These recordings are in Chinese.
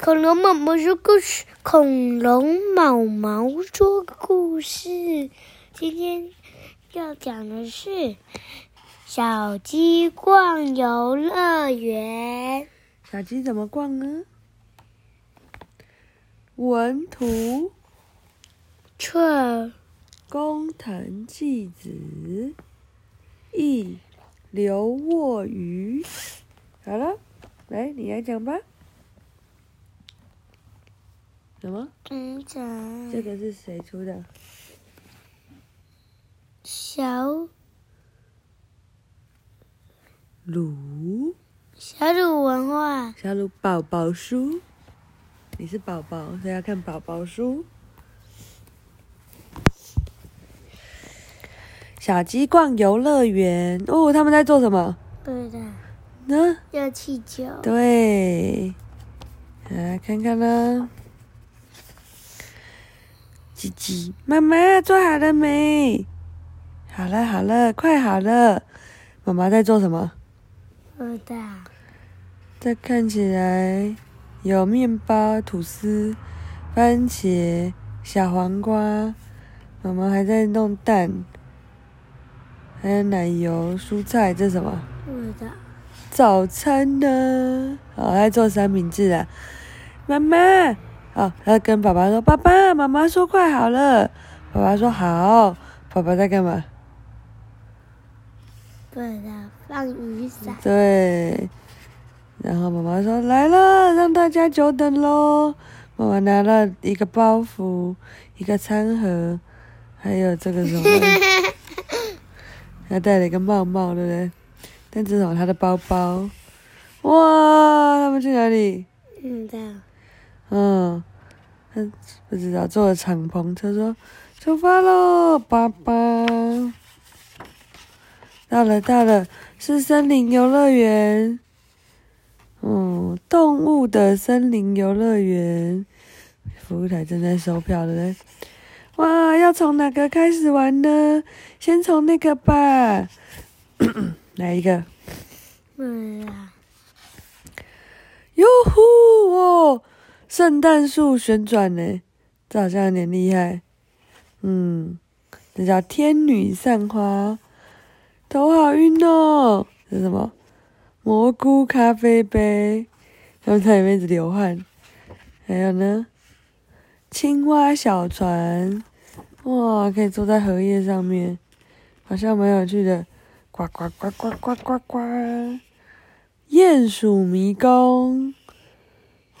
恐龙毛毛说故事，恐龙毛毛说故事。今天要讲的是小鸡逛游乐园。小鸡怎么逛呢？文图：错，工藤纪子，一：刘卧鱼。好了，来，你来讲吧。什么？这个是谁出的？小鲁。小鲁文化。小鲁宝宝书。你是宝宝，所以要看宝宝书。小鸡逛游乐园哦，他们在做什么？对的。呢？热气球。对。来看看呢。鸡鸡，妈妈做好了没？好了，好了，快好了。妈妈在做什么？不知道。这看起来有面包、吐司、番茄、小黄瓜。妈妈还在弄蛋，还有奶油、蔬菜。这是什么？不知道。早餐呢？哦，还在做三明治啊。妈妈。哦，他跟爸爸说：“爸爸，妈妈说快好了。”爸爸说：“好。”爸爸在干嘛？对的，放雨伞。对。然后妈妈说：“来了，让大家久等喽。”妈妈拿了一个包袱，一个餐盒，还有这个什么？他戴了一个帽帽，对不对？但至少他的包包。哇，他们去哪里？嗯，这样。嗯，他不知道坐了敞篷车，说出发喽，爸爸。到了，到了，是森林游乐园。嗯，动物的森林游乐园。服务台正在收票的嘞。哇，要从哪个开始玩呢？先从那个吧。哪一个？嗯啊。哟！圣诞树旋转呢，这好像有点厉害。嗯，这叫天女散花，头好晕哦。这是什么？蘑菇咖啡杯，他们在里面一直流汗。还有呢，青蛙小船，哇，可以坐在荷叶上面，好像蛮有趣的。呱呱呱呱呱呱呱，鼹鼠迷宫。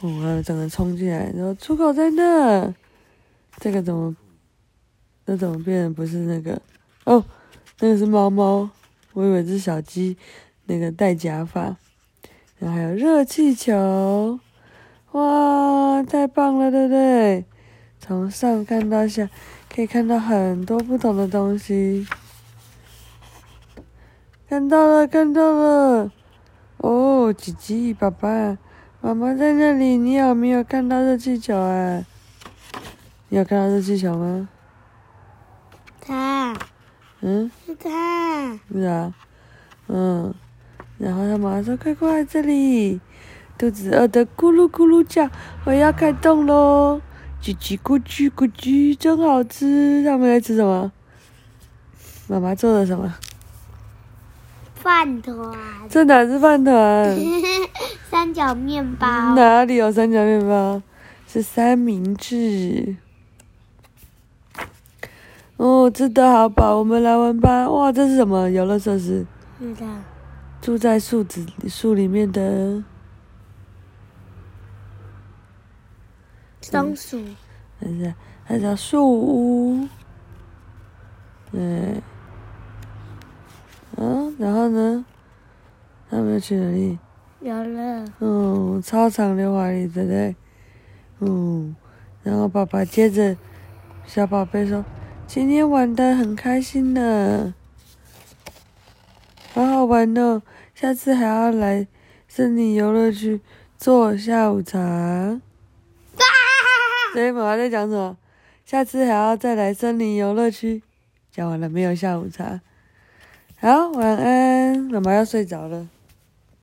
哦，还有整个冲进来，然后出口在那，这个怎么，这怎么变不是那个？哦，那个是猫猫，我以为是小鸡，那个戴假发。然后还有热气球，哇，太棒了，对不对？从上看到下，可以看到很多不同的东西。看到了，看到了，哦，吉吉，爸爸。妈妈在那里，你有没有看到热气球啊？你有看到热气球吗？他，嗯，是他，是啊，嗯，然后他妈妈说：“快过来这里，肚子饿得咕噜咕噜叫，我要开动喽！叽叽咕叽咕叽，真好吃。”他们在吃什么？妈妈做的什么？饭团。这哪是饭团？三角面包。哪里有三角面包？是三明治。哦，吃的好饱，我们来玩吧。哇，这是什么游乐设施？是的。住在树子树里面的松鼠。还是还叫树屋。对。嗯，然后呢？他们要去哪里？游乐。嗯，操场溜滑梯，对不对？嗯，然后爸爸接着，小宝贝说：“今天玩的很开心呢，好好玩哦！下次还要来森林游乐区做下午茶。”所以，妈妈在讲什么？下次还要再来森林游乐区。讲完了没有？下午茶。好，晚安，妈妈要睡着了。